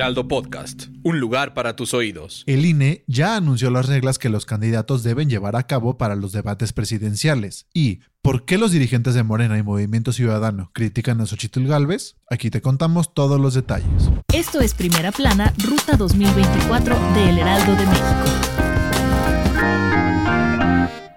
Heraldo Podcast, un lugar para tus oídos. El INE ya anunció las reglas que los candidatos deben llevar a cabo para los debates presidenciales. ¿Y por qué los dirigentes de Morena y Movimiento Ciudadano critican a Xochitl Galvez? Aquí te contamos todos los detalles. Esto es Primera Plana, Ruta 2024 de El Heraldo de México.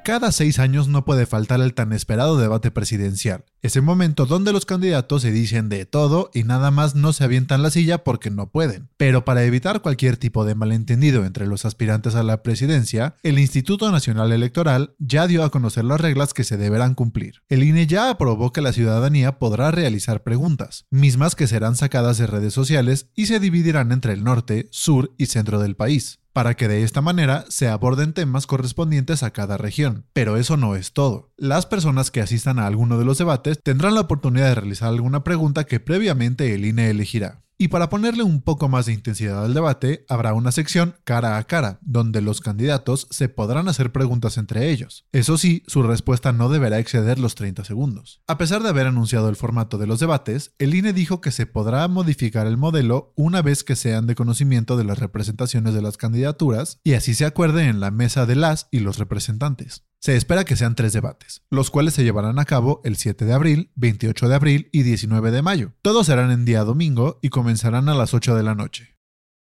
Cada seis años no puede faltar el tan esperado debate presidencial, ese momento donde los candidatos se dicen de todo y nada más no se avientan la silla porque no pueden. Pero para evitar cualquier tipo de malentendido entre los aspirantes a la presidencia, el Instituto Nacional Electoral ya dio a conocer las reglas que se deberán cumplir. El INE ya aprobó que la ciudadanía podrá realizar preguntas, mismas que serán sacadas de redes sociales y se dividirán entre el norte, sur y centro del país para que de esta manera se aborden temas correspondientes a cada región. Pero eso no es todo. Las personas que asistan a alguno de los debates tendrán la oportunidad de realizar alguna pregunta que previamente el INE elegirá. Y para ponerle un poco más de intensidad al debate, habrá una sección cara a cara, donde los candidatos se podrán hacer preguntas entre ellos. Eso sí, su respuesta no deberá exceder los 30 segundos. A pesar de haber anunciado el formato de los debates, el INE dijo que se podrá modificar el modelo una vez que sean de conocimiento de las representaciones de las candidaturas y así se acuerde en la mesa de las y los representantes. Se espera que sean tres debates, los cuales se llevarán a cabo el 7 de abril, 28 de abril y 19 de mayo. Todos serán en día domingo y comenzarán a las 8 de la noche.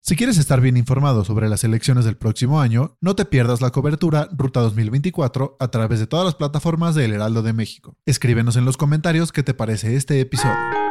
Si quieres estar bien informado sobre las elecciones del próximo año, no te pierdas la cobertura Ruta 2024 a través de todas las plataformas de El Heraldo de México. Escríbenos en los comentarios qué te parece este episodio.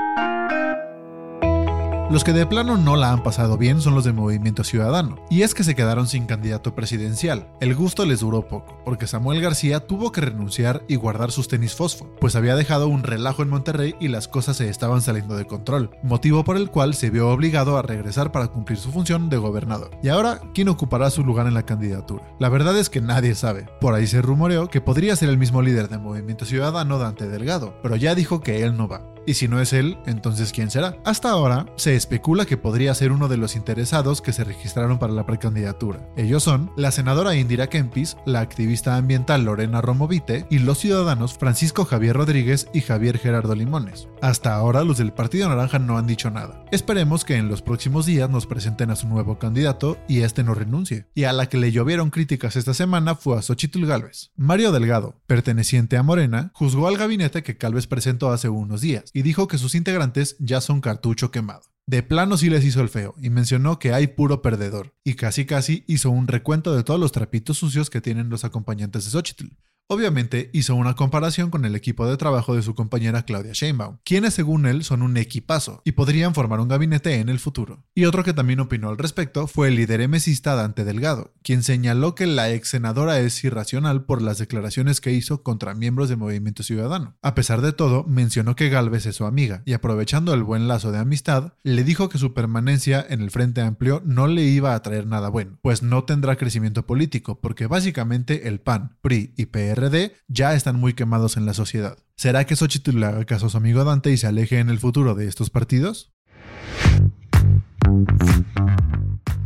Los que de plano no la han pasado bien son los de Movimiento Ciudadano, y es que se quedaron sin candidato presidencial. El gusto les duró poco, porque Samuel García tuvo que renunciar y guardar sus tenis fosfo, pues había dejado un relajo en Monterrey y las cosas se estaban saliendo de control, motivo por el cual se vio obligado a regresar para cumplir su función de gobernador. Y ahora, ¿quién ocupará su lugar en la candidatura? La verdad es que nadie sabe. Por ahí se rumoreó que podría ser el mismo líder de Movimiento Ciudadano, Dante Delgado, pero ya dijo que él no va. Y si no es él, entonces ¿quién será? Hasta ahora se especula que podría ser uno de los interesados que se registraron para la precandidatura. Ellos son la senadora Indira Kempis, la activista ambiental Lorena Romovite y los ciudadanos Francisco Javier Rodríguez y Javier Gerardo Limones. Hasta ahora los del Partido Naranja no han dicho nada. Esperemos que en los próximos días nos presenten a su nuevo candidato y este no renuncie. Y a la que le llovieron críticas esta semana fue a Xochitl Galvez. Mario Delgado, perteneciente a Morena, juzgó al gabinete que Calves presentó hace unos días y dijo que sus integrantes ya son cartucho quemado. De plano sí les hizo el feo y mencionó que hay puro perdedor, y casi casi hizo un recuento de todos los trapitos sucios que tienen los acompañantes de Xochitl. Obviamente hizo una comparación con el equipo de trabajo de su compañera Claudia Sheinbaum, quienes según él son un equipazo y podrían formar un gabinete en el futuro. Y otro que también opinó al respecto fue el líder emesista Dante Delgado, quien señaló que la ex senadora es irracional por las declaraciones que hizo contra miembros del Movimiento Ciudadano. A pesar de todo, mencionó que Galvez es su amiga y aprovechando el buen lazo de amistad, le dijo que su permanencia en el Frente Amplio no le iba a traer nada bueno, pues no tendrá crecimiento político, porque básicamente el PAN, PRI y PR ya están muy quemados en la sociedad. ¿Será que Xochitl le haga a su amigo Dante y se aleje en el futuro de estos partidos?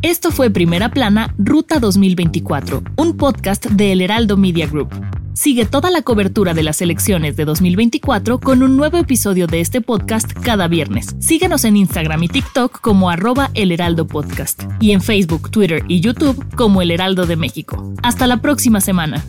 Esto fue Primera Plana, Ruta 2024, un podcast de El Heraldo Media Group. Sigue toda la cobertura de las elecciones de 2024 con un nuevo episodio de este podcast cada viernes. Síguenos en Instagram y TikTok como arroba El Heraldo Podcast y en Facebook, Twitter y YouTube como El Heraldo de México. Hasta la próxima semana.